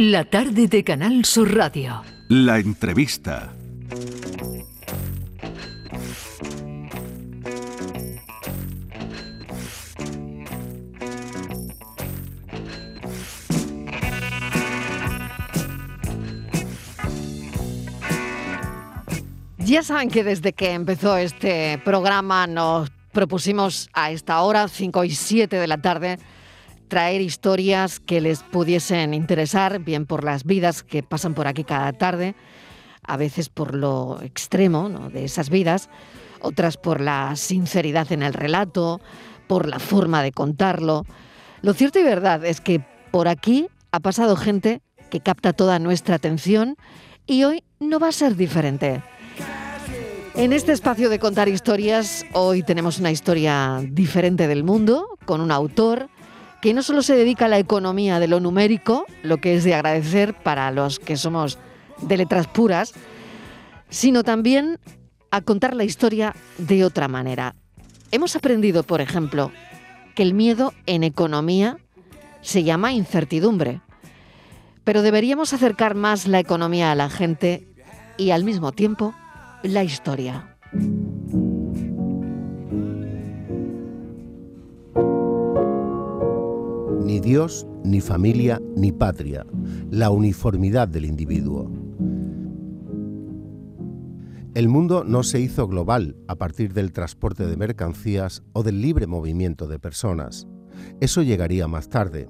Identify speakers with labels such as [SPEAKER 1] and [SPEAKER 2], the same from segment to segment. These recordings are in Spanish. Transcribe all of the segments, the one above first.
[SPEAKER 1] La tarde de Canal Sur Radio.
[SPEAKER 2] La entrevista.
[SPEAKER 3] Ya saben que desde que empezó este programa nos propusimos a esta hora, 5 y 7 de la tarde, traer historias que les pudiesen interesar, bien por las vidas que pasan por aquí cada tarde, a veces por lo extremo de esas vidas, otras por la sinceridad en el relato, por la forma de contarlo. Lo cierto y verdad es que por aquí ha pasado gente que capta toda nuestra atención y hoy no va a ser diferente. En este espacio de contar historias, hoy tenemos una historia diferente del mundo, con un autor, que no solo se dedica a la economía de lo numérico, lo que es de agradecer para los que somos de letras puras, sino también a contar la historia de otra manera. Hemos aprendido, por ejemplo, que el miedo en economía se llama incertidumbre, pero deberíamos acercar más la economía a la gente y al mismo tiempo la historia.
[SPEAKER 4] Ni Dios, ni familia, ni patria. La uniformidad del individuo. El mundo no se hizo global a partir del transporte de mercancías o del libre movimiento de personas. Eso llegaría más tarde.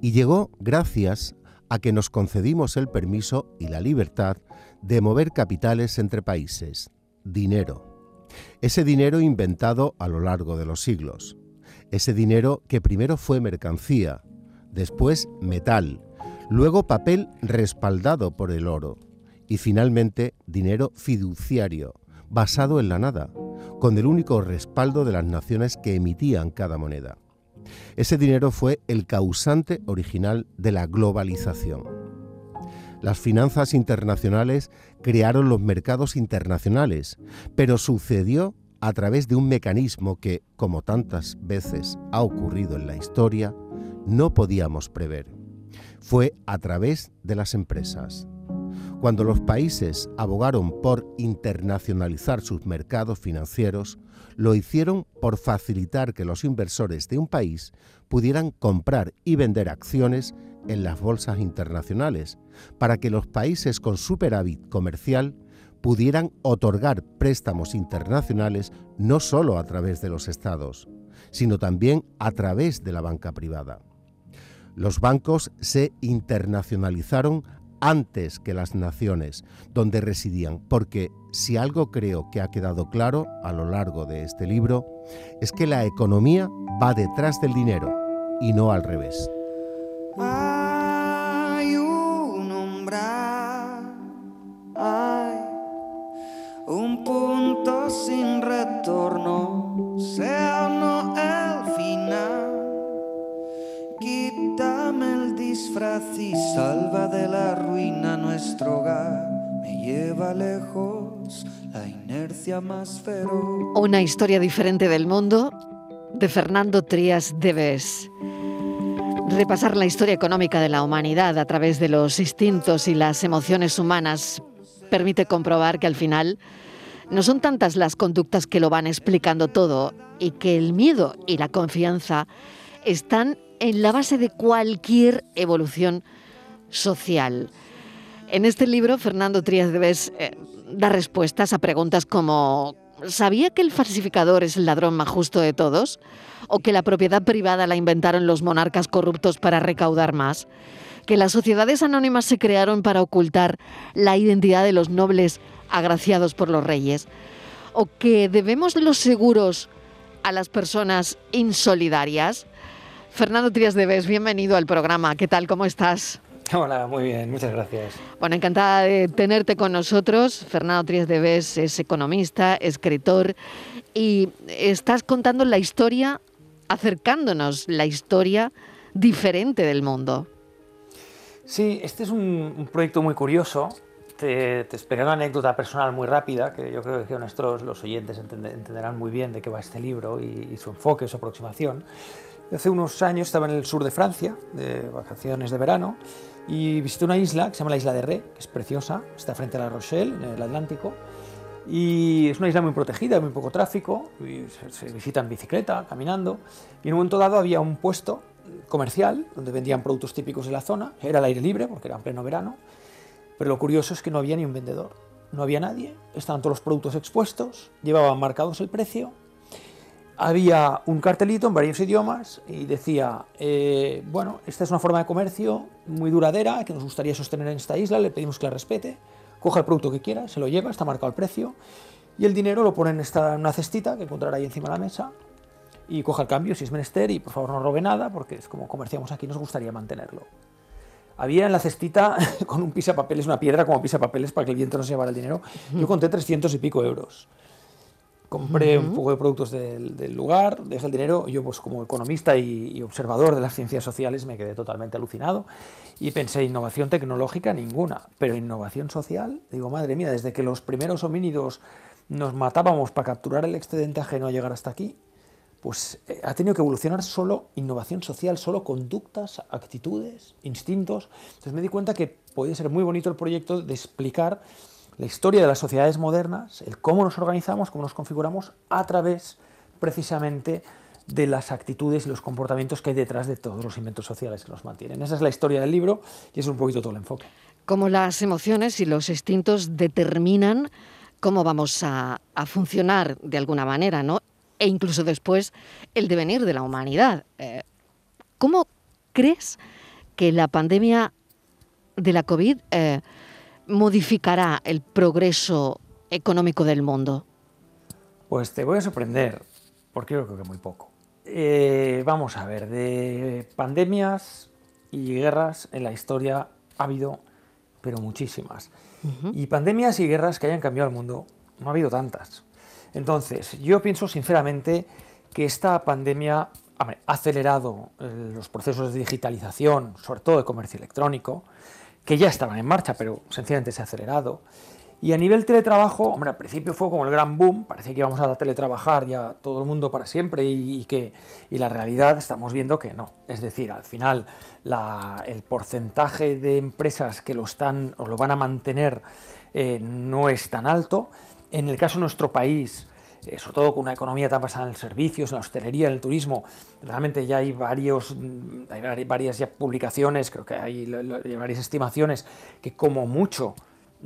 [SPEAKER 4] Y llegó gracias a que nos concedimos el permiso y la libertad de mover capitales entre países. Dinero. Ese dinero inventado a lo largo de los siglos. Ese dinero que primero fue mercancía, después metal, luego papel respaldado por el oro y finalmente dinero fiduciario, basado en la nada, con el único respaldo de las naciones que emitían cada moneda. Ese dinero fue el causante original de la globalización. Las finanzas internacionales crearon los mercados internacionales, pero sucedió a través de un mecanismo que, como tantas veces ha ocurrido en la historia, no podíamos prever. Fue a través de las empresas. Cuando los países abogaron por internacionalizar sus mercados financieros, lo hicieron por facilitar que los inversores de un país pudieran comprar y vender acciones en las bolsas internacionales, para que los países con superávit comercial pudieran otorgar préstamos internacionales no solo a través de los estados, sino también a través de la banca privada. Los bancos se internacionalizaron antes que las naciones donde residían, porque si algo creo que ha quedado claro a lo largo de este libro, es que la economía va detrás del dinero y no al revés.
[SPEAKER 3] Una historia diferente del mundo de Fernando Trías Deves. Repasar la historia económica de la humanidad a través de los instintos y las emociones humanas permite comprobar que al final no son tantas las conductas que lo van explicando todo y que el miedo y la confianza están en la base de cualquier evolución social. En este libro, Fernando Trías de eh, da respuestas a preguntas como ¿sabía que el falsificador es el ladrón más justo de todos? ¿O que la propiedad privada la inventaron los monarcas corruptos para recaudar más? ¿Que las sociedades anónimas se crearon para ocultar la identidad de los nobles agraciados por los reyes, o que debemos los seguros a las personas insolidarias. Fernando Trías Deves, bienvenido al programa. ¿Qué tal? ¿Cómo estás?
[SPEAKER 5] Hola, muy bien, muchas gracias.
[SPEAKER 3] Bueno, encantada de tenerte con nosotros. Fernando Trías Deves es economista, escritor y estás contando la historia, acercándonos la historia diferente del mundo.
[SPEAKER 5] Sí, este es un proyecto muy curioso te, te, una anécdota personal muy rápida, que yo creo que nuestros los oyentes entenderán muy bien de qué va este libro y, su enfoque, su aproximación. Hace unos años estaba en el sur de Francia, de vacaciones de verano, y visité una isla que se llama la isla de Ré, que es preciosa, está frente a La Rochelle, en el Atlántico, y es una isla muy protegida, muy poco tráfico, y se, se visita en bicicleta, caminando, y en un momento dado había un puesto comercial donde vendían productos típicos de la zona, era al aire libre porque era en pleno verano, pero lo curioso es que no había ni un vendedor, no había nadie, estaban todos los productos expuestos, llevaban marcados el precio, había un cartelito en varios idiomas y decía, eh, bueno, esta es una forma de comercio muy duradera que nos gustaría sostener en esta isla, le pedimos que la respete, coja el producto que quiera, se lo lleva, está marcado el precio y el dinero lo pone en, esta, en una cestita que encontrará ahí encima de la mesa y coja el cambio si es menester y por favor no robe nada porque es como comerciamos aquí, nos gustaría mantenerlo. Había en la cestita con un pisapapeles, una piedra como pisapapeles para que el viento no se llevara el dinero. Yo conté 300 y pico euros. Compré un poco de productos del, del, lugar, dejé el dinero. Yo, pues como economista y, y, observador de las ciencias sociales, me quedé totalmente alucinado y pensé, innovación tecnológica ninguna, pero innovación social, digo, madre mía, desde que los primeros homínidos nos matábamos para capturar el excedente ajeno a llegar hasta aquí, pues eh, ha tenido que evolucionar solo innovación social, solo conductas, actitudes, instintos. Entonces me di cuenta que podía ser muy bonito el proyecto de explicar la historia de las sociedades modernas, el cómo nos organizamos, cómo nos configuramos a través precisamente de las actitudes y los comportamientos que hay detrás de todos los inventos sociales que nos mantienen. Esa es la historia del libro y es un poquito todo el enfoque.
[SPEAKER 3] Cómo las emociones y los instintos determinan cómo vamos a, a funcionar de alguna manera, ¿no? E incluso después el devenir de la humanidad. Eh, ¿Cómo crees que la pandemia de la COVID eh, modificará el progreso económico del mundo?
[SPEAKER 5] Pues te voy a sorprender, porque yo creo que muy poco. Eh, vamos a ver, de pandemias y guerras en la historia ha habido, pero muchísimas. Uh -huh. Y pandemias y guerras que hayan cambiado el mundo, no ha habido tantas. Entonces, yo pienso sinceramente que esta pandemia ha acelerado eh, los procesos de digitalización, sobre todo de comercio electrónico, que ya estaban en marcha, pero sencillamente se ha acelerado. Y a nivel teletrabajo, hombre, al principio fue como el gran boom, parecía que íbamos a teletrabajar ya todo el mundo para siempre y, y que y la realidad estamos viendo que no. Es decir, al final la, el porcentaje de empresas que lo están o lo van a mantener eh, no es tan alto. En el caso de nuestro país, sobre todo con una economía tan basada en servicios, en la hostelería, en el turismo, realmente ya hay, varios, hay varias ya publicaciones, creo que hay, hay varias estimaciones que como mucho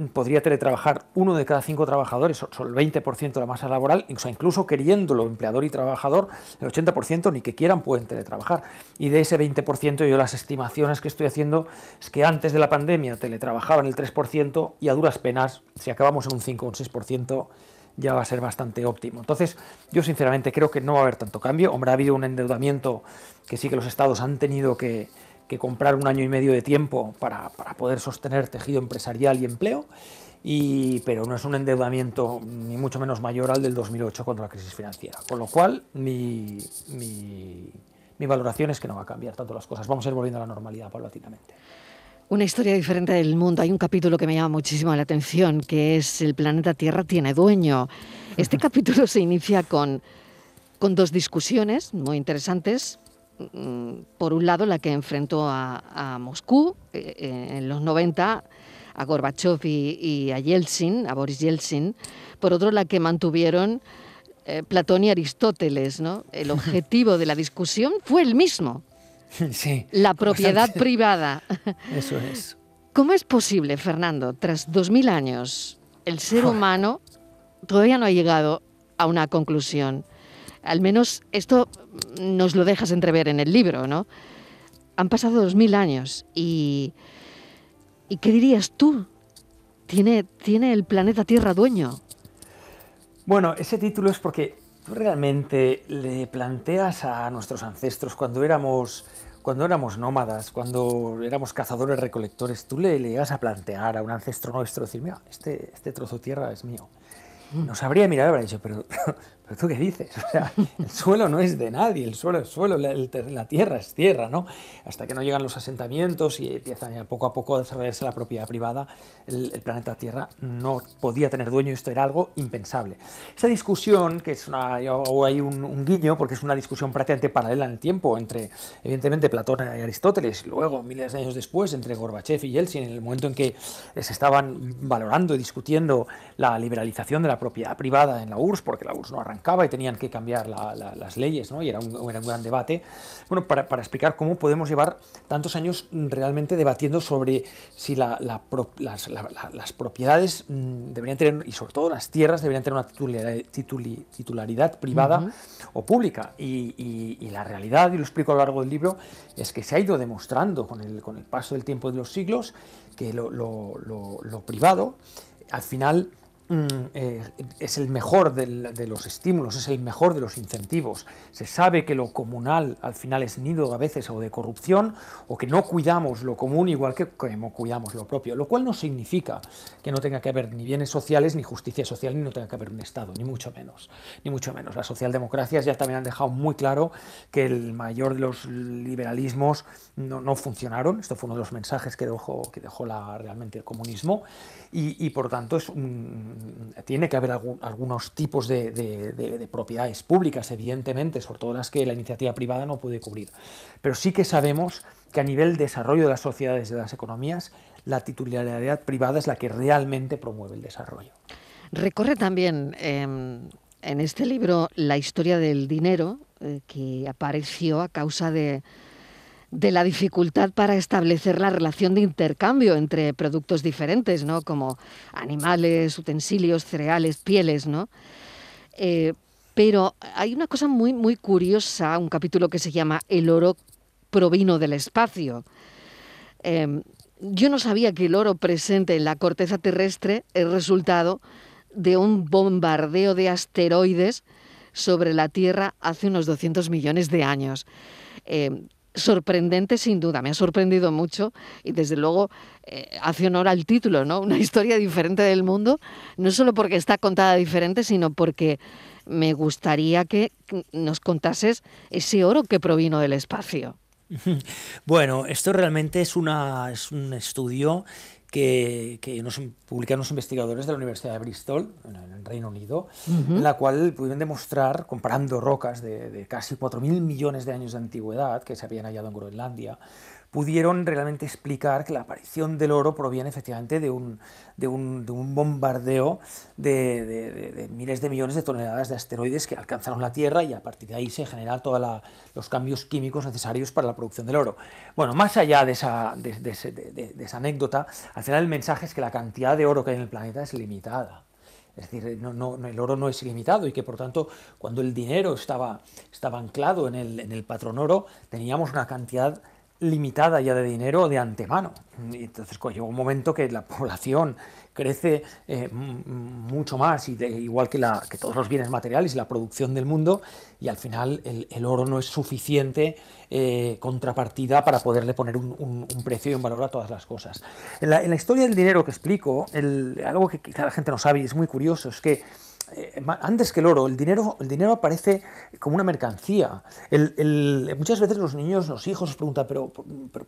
[SPEAKER 5] podría teletrabajar uno de cada cinco trabajadores, son el 20% de la masa laboral, incluso queriéndolo empleador y trabajador, el 80% ni que quieran pueden teletrabajar. Y de ese 20% yo las estimaciones que estoy haciendo es que antes de la pandemia teletrabajaban el 3% y a duras penas, si acabamos en un 5 o un 6%, ya va a ser bastante óptimo. Entonces, yo sinceramente creo que no va a haber tanto cambio. Hombre, ha habido un endeudamiento que sí que los estados han tenido que, que comprar un año y medio de tiempo para, para, poder sostener tejido empresarial y empleo, y, pero no es un endeudamiento ni mucho menos mayor al del 2008 cuando la crisis financiera. Con lo cual, mi, mi, mi valoración es que no va a cambiar tanto las cosas. Vamos a ir volviendo a la normalidad paulatinamente.
[SPEAKER 3] Una historia diferente del mundo. Hay un capítulo que me llama muchísimo la atención, que es El planeta Tierra tiene dueño. Este capítulo se inicia con, con dos discusiones muy interesantes. Mm, por un lado, la que enfrentó a, a Moscú eh, en los 90, a Gorbachev y, y, a Yeltsin, a Boris Yeltsin. Por otro, la que mantuvieron eh, Platón y Aristóteles. ¿no? El objetivo de la discusión fue el mismo.
[SPEAKER 5] Sí,
[SPEAKER 3] la propiedad bastante. privada.
[SPEAKER 5] Eso es.
[SPEAKER 3] ¿Cómo es posible, Fernando, tras dos mil años, el ser humano todavía no ha llegado a una conclusión? Al menos esto nos lo dejas entrever en el libro, ¿no? Han pasado dos mil años y, y ¿qué dirías tú? ¿Tiene, ¿Tiene el planeta Tierra dueño?
[SPEAKER 5] Bueno, ese título es porque tú realmente le planteas a nuestros ancestros cuando éramos cuando éramos nómadas, cuando éramos cazadores recolectores, tú le, le llegas a plantear a un ancestro nuestro decir, mira, este, este trozo de tierra es mío. Nos habría mirado y habría dicho, pero, pero ¿Pero tú qué dices? O sea, el suelo no es de nadie, el suelo es suelo, la, la, tierra es tierra, ¿no? Hasta que no llegan los asentamientos y empiezan poco a poco a desarrollarse la propiedad privada, el, planeta Tierra no podía tener dueño, esto era algo impensable. Esa discusión, que es una, o hay un, guiño, porque es una discusión prácticamente paralela en el tiempo entre, evidentemente, Platón y Aristóteles, y luego, miles de años después, entre Gorbachev y Yeltsin, en el momento en que se estaban valorando y discutiendo la liberalización de la propiedad privada en la URSS, porque la URSS no arrancó y tenían que cambiar las leyes, ¿no? y era un, era un, gran debate, bueno, para, para, explicar cómo podemos llevar tantos años realmente debatiendo sobre si la, las, las, propiedades mm, deberían tener, y sobre todo las tierras, deberían tener una titularidad, privada o pública. Y, y, la realidad, y lo explico a lo largo del libro, es que se ha ido demostrando con el, con el paso del tiempo de los siglos que lo, lo, lo privado al final Mm, eh, es el mejor de los estímulos, es el mejor de los incentivos. Se sabe que lo comunal al final es nido a veces o de corrupción o que no cuidamos lo común igual que como cuidamos lo propio, lo cual no significa que no tenga que haber ni bienes sociales ni justicia social ni no tenga que haber un Estado, ni mucho menos, ni mucho menos. Las socialdemocracias ya también han dejado muy claro que el mayor de los liberalismos no, funcionaron, esto fue uno de los mensajes que dejó, que dejó la, realmente el comunismo y, y por tanto es un tiene que haber algunos tipos de, propiedades públicas, evidentemente, sobre todo las que la iniciativa privada no puede cubrir. Pero sí que sabemos que a nivel desarrollo de las sociedades, de las economías, la titularidad privada es la que realmente promueve el desarrollo.
[SPEAKER 3] Recorre también em, en este libro la historia del dinero eh, que apareció a causa de de la dificultad para establecer la relación de intercambio entre productos diferentes, ¿no? Como animales, utensilios, cereales, pieles, ¿no? Eh, pero hay una cosa muy, muy curiosa, un capítulo que se llama El oro provino del espacio. Em, yo no sabía que el oro presente en la corteza terrestre es resultado de un bombardeo de asteroides sobre la Tierra hace unos 200 millones de años. Em, sorprendente sin duda, me ha sorprendido mucho y desde luego eh, hace honor al título, ¿no? Una historia diferente del mundo, no solo porque está contada diferente, sino porque me gustaría que nos contases ese oro que provino del espacio.
[SPEAKER 5] Bueno, esto realmente es, una, es un estudio que, que nos publicaron los investigadores de la Universidad de Bristol, en el Reino Unido, en la cual pudieron demostrar, comparando rocas de, de casi 4.000 millones de años de antigüedad que se habían hallado en Groenlandia, pudieron realmente explicar que la aparición del oro proviene efectivamente de un, de un, de un bombardeo de, de, miles de millones de toneladas de asteroides que alcanzaron la Tierra y a partir de ahí se generan todos los cambios químicos necesarios para la producción del oro. Bueno, más allá de esa, esa anécdota, al final el mensaje es que la cantidad de oro que hay en el planeta es limitada. Es decir, no, no, el oro no es ilimitado y que por tanto cuando el dinero estaba, estaba anclado en el, en el patrón oro teníamos una cantidad limitada ya de dinero de antemano. Entonces llegó un momento que la población crece eh, mucho más, y igual que, todos los bienes materiales y la producción del mundo, y al final el, oro no es suficiente eh, contrapartida para poderle poner un, precio y un valor a todas las cosas. En la, historia del dinero que explico, algo que quizá la gente no sabe y es muy curioso, es que eh, antes que el oro, el dinero, el dinero aparece como una mercancía. muchas veces los niños, los hijos, nos preguntan, pero,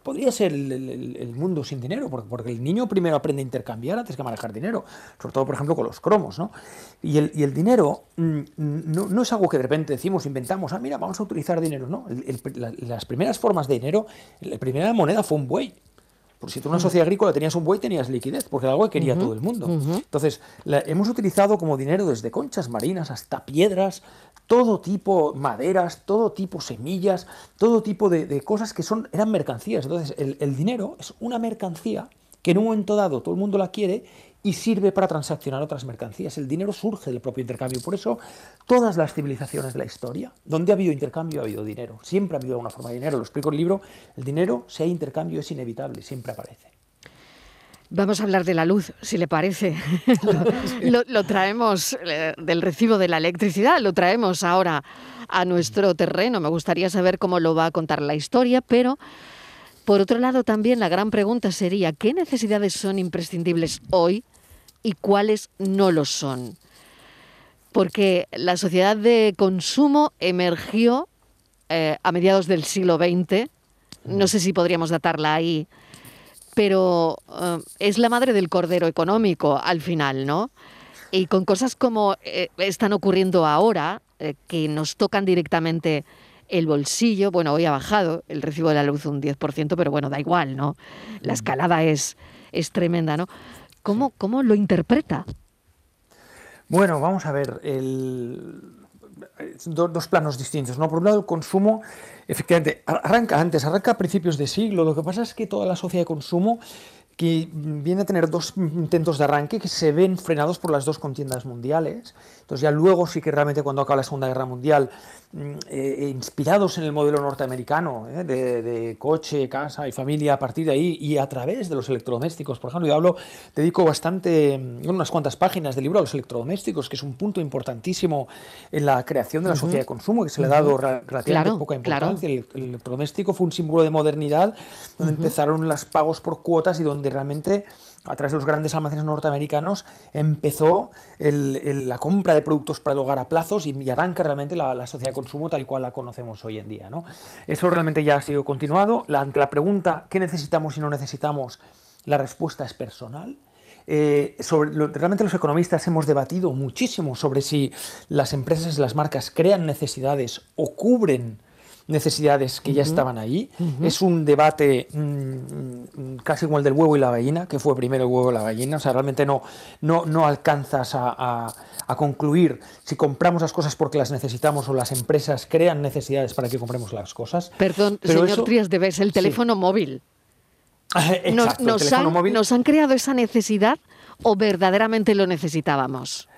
[SPEAKER 5] ¿podría ser el, mundo sin dinero? Porque, el niño primero aprende a intercambiar antes que manejar dinero, sobre todo, por ejemplo, con los cromos. ¿no? Y, el, dinero mm, no, es algo que de repente decimos, inventamos, ah, mira, vamos a utilizar dinero. No, las primeras formas de dinero, la primera moneda fue un buey. Porque si tú en una sociedad agrícola tenías un buey, tenías liquidez, porque era algo que quería todo el mundo. Entonces, hemos utilizado como dinero desde conchas marinas hasta piedras, todo tipo, maderas, todo tipo semillas, todo tipo de, cosas que son, eran mercancías. Entonces, el dinero es una mercancía que en un momento dado todo el mundo la quiere y sirve para transaccionar otras mercancías. El dinero surge del propio intercambio. Por eso, todas las civilizaciones de la historia, donde ha habido intercambio, ha habido dinero. Siempre ha habido alguna forma de dinero. Lo explico en el libro. El dinero, si hay intercambio, es inevitable, siempre aparece.
[SPEAKER 3] Vamos a hablar de la luz, si le parece. lo, traemos eh, del recibo de la electricidad, lo traemos ahora a nuestro terreno. Me gustaría saber cómo lo va a contar la historia, pero por otro lado también la gran pregunta sería, ¿qué necesidades son imprescindibles hoy y cuáles no lo son. porque la sociedad de consumo emergió eh, a mediados del siglo XX, no sé si podríamos datarla ahí, pero eh, es la madre del cordero económico al final, ¿no? Y con cosas como eh, están ocurriendo ahora, que nos tocan directamente el bolsillo, bueno, hoy ha bajado el recibo de la luz un 10%, pero bueno, da igual, ¿no? La escalada es, es tremenda, ¿no? ¿Cómo, ¿Cómo lo interpreta?
[SPEAKER 5] Bueno, vamos a ver, el, dos planos distintos. ¿no? Por un lado, el consumo, efectivamente, arranca antes, arranca a principios de siglo. Lo que pasa es que toda la sociedad de consumo que viene a tener dos intentos de arranque que se ven frenados por las dos contiendas mundiales. Entonces ya luego sí que realmente cuando acaba la Segunda Guerra Mundial Mm, eh, inspirados en el modelo norteamericano eh, de, coche, casa y familia a partir de ahí y a través de los electrodomésticos. Por ejemplo, yo hablo, dedico bastante, mm, unas cuantas páginas del libro a los electrodomésticos, que es un punto importantísimo en la creación de la sociedad de consumo, que se le ha dado relativamente poca importancia. El, electrodoméstico fue un símbolo de modernidad, donde empezaron los pagos por cuotas y donde realmente a través de los grandes almacenes norteamericanos, empezó la compra de productos para el hogar a plazos y, arranca realmente la, sociedad de consumo tal cual la conocemos hoy en día. ¿no? Eso realmente ya ha sido continuado. La, ante la pregunta ¿qué necesitamos y no necesitamos? La respuesta es personal. Eh, sobre, realmente los economistas hemos debatido muchísimo sobre si las empresas y las marcas crean necesidades o cubren necesidades que ya estaban ahí. Es un debate mm, mm, casi como el del huevo y la gallina, que fue primero el huevo y la gallina. O sea, realmente no, no, no alcanzas a, concluir si compramos las cosas porque las necesitamos o las empresas crean necesidades para que compremos las cosas.
[SPEAKER 3] Perdón, señor Trías de el teléfono móvil.
[SPEAKER 5] Exacto,
[SPEAKER 3] nos, han,
[SPEAKER 5] móvil.
[SPEAKER 3] ¿Nos han creado esa necesidad o verdaderamente lo necesitábamos?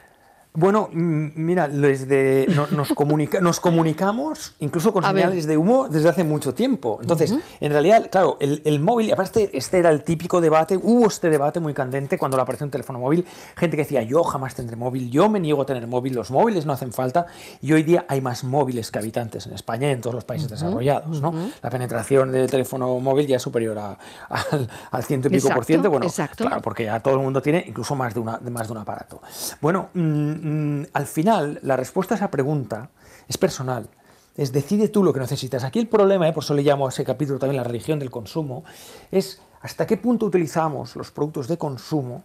[SPEAKER 5] Bueno, mira, desde, nos, comunica, nos comunicamos incluso con señales de humo desde hace mucho tiempo. Entonces, en realidad, claro, el, el, móvil, aparte este era el típico debate, hubo este debate muy candente cuando apareció un teléfono móvil, gente que decía, yo jamás tendré móvil, yo me niego a tener móvil, los móviles no hacen falta, y hoy día hay más móviles que habitantes en España y en todos los países desarrollados. ¿no? La penetración del teléfono móvil ya es superior al, ciento y pico por ciento, bueno, claro, porque ya todo el mundo tiene incluso más de, una, más de un aparato. Bueno, mm, Mm, al final, la respuesta a esa pregunta es personal. Es decide tú lo que necesitas. Aquí el problema, ¿eh? por eso le llamo a ese capítulo también la religión del consumo, es hasta qué punto utilizamos los productos de consumo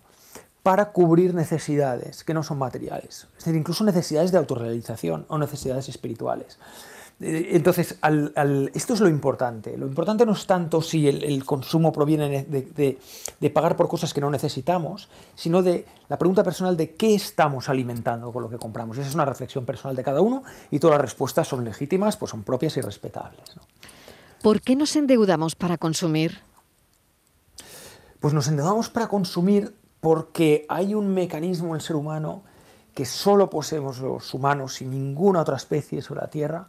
[SPEAKER 5] para cubrir necesidades que no son materiales. Es decir, incluso necesidades de autorrealización o necesidades espirituales. Eh, entonces, esto es lo importante. Lo importante no es tanto si el, consumo proviene de, pagar por cosas que no necesitamos, sino de la pregunta personal de qué estamos alimentando con lo que compramos. Esa es una reflexión personal de cada uno y todas las respuestas son legítimas, pues son propias y respetables.
[SPEAKER 3] ¿Por qué nos endeudamos para consumir?
[SPEAKER 5] Pues nos endeudamos para consumir porque hay un mecanismo en el ser humano que solo poseemos los humanos y ninguna otra especie sobre la Tierra,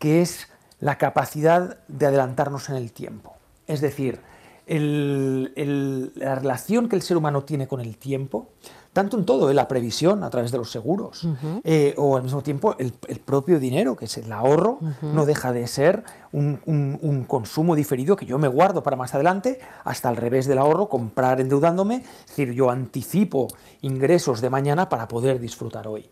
[SPEAKER 5] que es la capacidad de adelantarnos en el tiempo. Es decir, la relación que el ser humano tiene con el tiempo, tanto en todo, en la previsión a través de los seguros, eh, o al mismo tiempo el, propio dinero, que es el ahorro, no deja de ser un, un, consumo diferido que yo me guardo para más adelante, hasta al revés del ahorro, comprar endeudándome, es decir, yo anticipo ingresos de mañana para poder disfrutar hoy.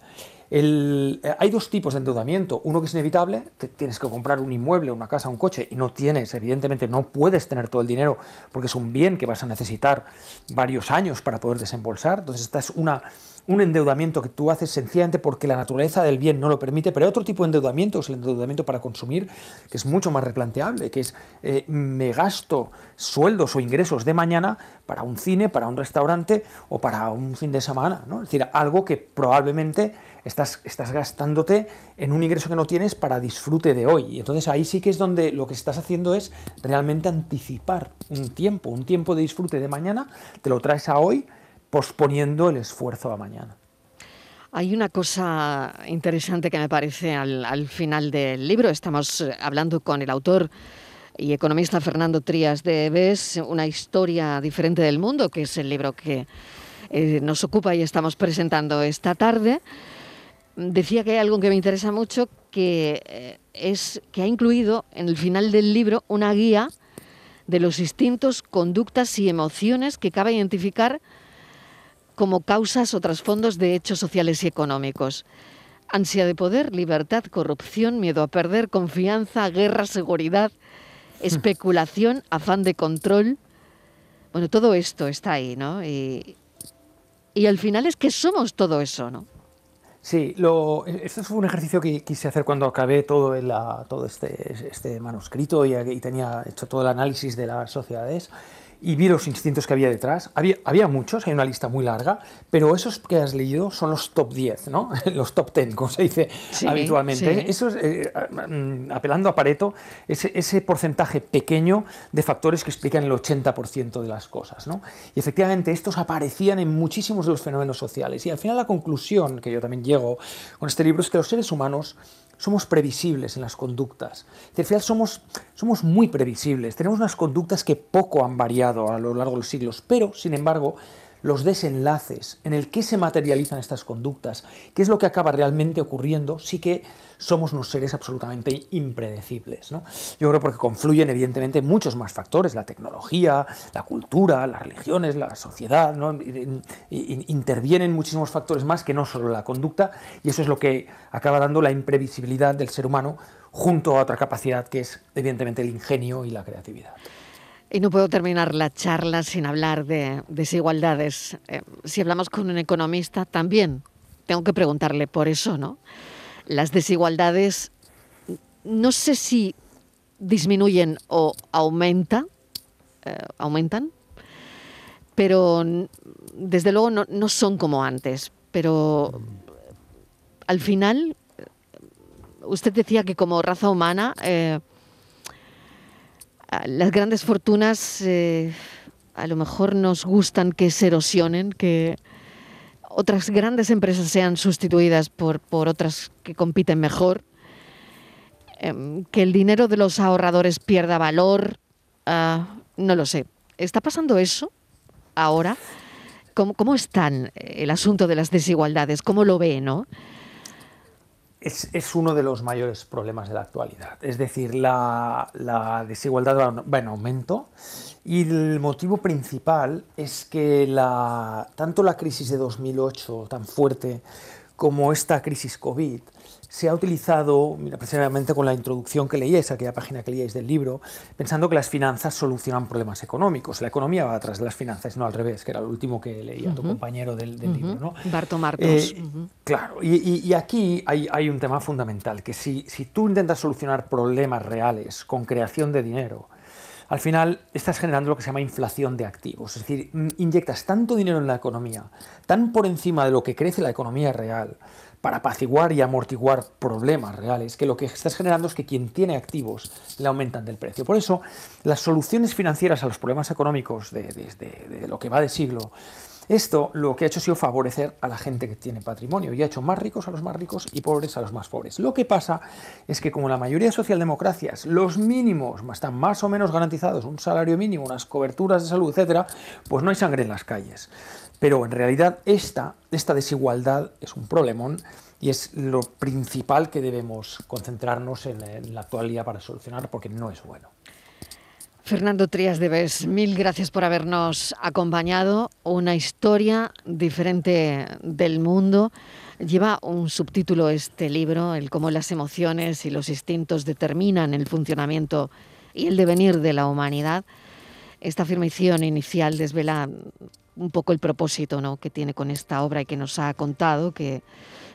[SPEAKER 5] Eh, hay dos tipos de endeudamiento. Uno que es inevitable, tienes que comprar un inmueble, una casa, un coche y no tienes, evidentemente no puedes tener todo el dinero porque es un bien que vas a necesitar varios años para poder desembolsar. Entonces esta es una, un endeudamiento que tú haces sencillamente porque la naturaleza del bien no lo permite, pero hay otro tipo de endeudamiento, es el endeudamiento para consumir, que es mucho más replanteable, que es eh, me gasto sueldos o ingresos de mañana para un cine, para un restaurante o para un fin de semana. ¿no? Es decir, algo que probablemente estás, estás gastándote en un ingreso que no tienes para disfrute de hoy. Y entonces ahí sí que es donde lo que estás haciendo es realmente anticipar un tiempo, un tiempo de disfrute de mañana, te lo traes a hoy posponiendo el esfuerzo a mañana.
[SPEAKER 3] Hay una cosa interesante que me parece al, final del libro. Estamos eh, hablando con el autor y economista Fernando Trías de Ves, Una historia diferente del mundo, que es el libro que eh, nos ocupa y estamos presentando esta tarde decía que hay algo que me interesa mucho, que eh, es que ha incluido en el final del libro una guía de los instintos, conductas y emociones que cabe identificar como causas o trasfondos de hechos sociales y económicos. Ansia de poder, libertad, corrupción, miedo a perder, confianza, guerra, seguridad, especulación, afán de control. Bueno, todo esto está ahí, ¿no? Y, y al final es que somos todo eso, ¿no?
[SPEAKER 5] Sí, lo, esto fue un ejercicio que quise hacer cuando acabé todo, el, todo este, este manuscrito y, tenía hecho todo el análisis de las sociedades y vi los instintos que había detrás. Había, había muchos, hay una lista muy larga, pero esos que has leído son los top 10, ¿no? los top 10, como se dice habitualmente. Eso es, eh, mm, apelando a Pareto, ese, ese, porcentaje pequeño de factores que explican el 80% de las cosas. ¿no? Y efectivamente estos aparecían en muchísimos de los fenómenos sociales. Y al final la conclusión que yo también llego con este libro es que los seres humanos somos previsibles en las conductas. Al final somos, somos muy previsibles, tenemos unas conductas que poco han variado a lo largo de los siglos, pero, sin embargo, los desenlaces en el que se materializan estas conductas, qué es lo que acaba realmente ocurriendo, sí que somos unos seres absolutamente impredecibles. Yo creo porque confluyen evidentemente muchos más factores, la tecnología, la cultura, las religiones, la sociedad, intervienen muchísimos factores más que no solo la conducta, y eso es lo que acaba dando la imprevisibilidad del ser humano junto a otra capacidad que es evidentemente el ingenio y la creatividad.
[SPEAKER 3] Y no puedo terminar la charla sin hablar de desigualdades. Eh, si hablamos con un economista, también tengo que preguntarle por eso, ¿no? Las desigualdades, no sé si disminuyen o aumenta, eh, aumentan, pero desde luego no, son como antes. Pero al final, usted decía que como raza humana eh, las grandes fortunas eh, a lo mejor nos gustan que se erosionen, que otras grandes empresas sean sustituidas por, por otras que compiten mejor, em, que el dinero de los ahorradores pierda valor, ah, no lo sé. ¿Está pasando eso ahora? ¿Cómo, ¿Cómo están el asunto de las desigualdades? ¿Cómo lo ve, no?
[SPEAKER 5] Es, uno de los mayores problemas de la actualidad. Es decir, la, desigualdad va en aumento y el motivo principal es que la, tanto la crisis de 2008 tan fuerte como esta crisis COVID se ha utilizado, mira, precisamente con la introducción que leíais, aquella página que leíais del libro, pensando que las finanzas solucionan problemas económicos. La economía va atrás de las finanzas, no al revés, que era lo último que leía tu compañero del, libro. ¿no?
[SPEAKER 3] Barto. Eh,
[SPEAKER 5] claro, y, aquí hay, un tema fundamental, que si, si tú intentas solucionar problemas reales con creación de dinero, al final estás generando lo que se llama inflación de activos. Es decir, inyectas tanto dinero en la economía, tan por encima de lo que crece la economía real, para apaciguar y amortiguar problemas reales, que lo que estás generando es que quien tiene activos le aumentan del precio. Por eso, las soluciones financieras a los problemas económicos de, lo que va de siglo, esto lo que ha hecho ha sido favorecer a la gente que tiene patrimonio y ha hecho más ricos a los más ricos y pobres a los más pobres. Lo que pasa es que como la mayoría de socialdemocracias, los mínimos están más o menos garantizados, un salario mínimo, unas coberturas de salud, etcétera, pues no hay sangre en las calles. Pero en realidad esta, esta desigualdad es un problemón y es lo principal que debemos concentrarnos en, en la actualidad para solucionar porque no es bueno.
[SPEAKER 3] Fernando Trías de Bes, mil gracias por habernos acompañado. Una historia diferente del mundo. Lleva un subtítulo este libro, el cómo las emociones y los instintos determinan el funcionamiento y el devenir de la humanidad. Esta afirmación inicial desvela un poco el propósito ¿no? que tiene con esta obra y que nos ha contado, que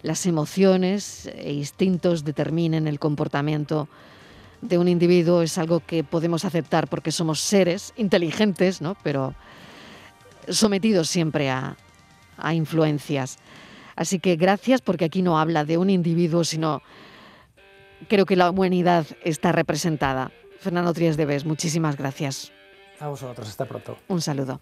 [SPEAKER 3] las emociones e instintos determinen el comportamiento de un individuo es algo que podemos aceptar porque somos seres inteligentes, ¿no? pero sometidos siempre a, a influencias. Así que gracias porque aquí no habla de un individuo, sino creo que la humanidad está representada. Fernando Trías de Bes, muchísimas gracias.
[SPEAKER 5] A vosotros, hasta pronto.
[SPEAKER 3] Un saludo.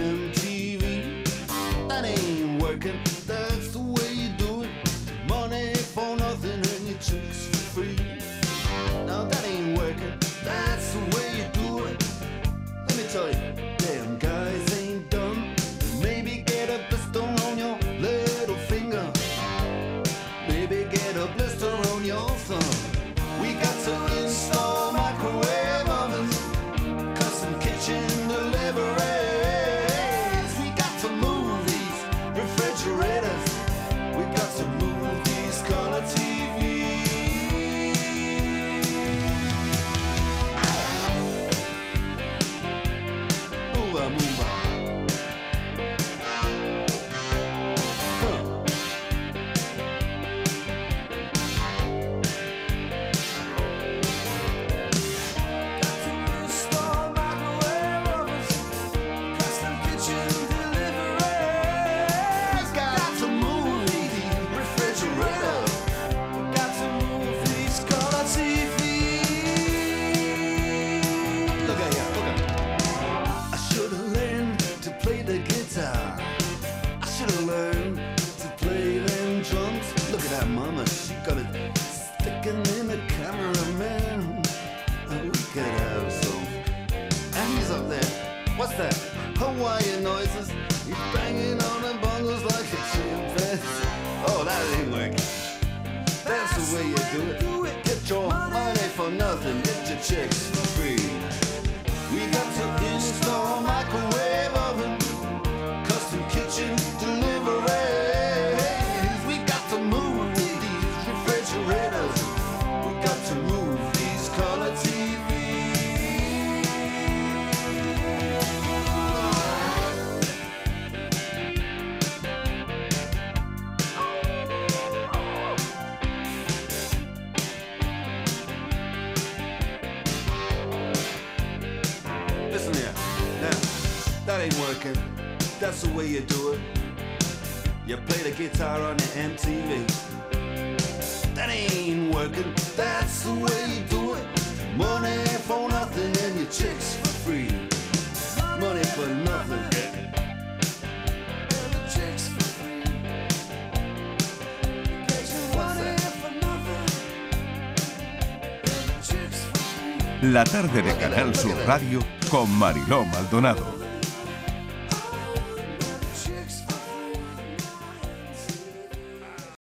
[SPEAKER 2] That's the way you do it. You play the guitar on the MTV. That ain't working. That's the way you do it. Money for nothing and your chicks for free. Money for nothing.
[SPEAKER 6] La tarde de Canal Sur Radio con Mariló Maldonado.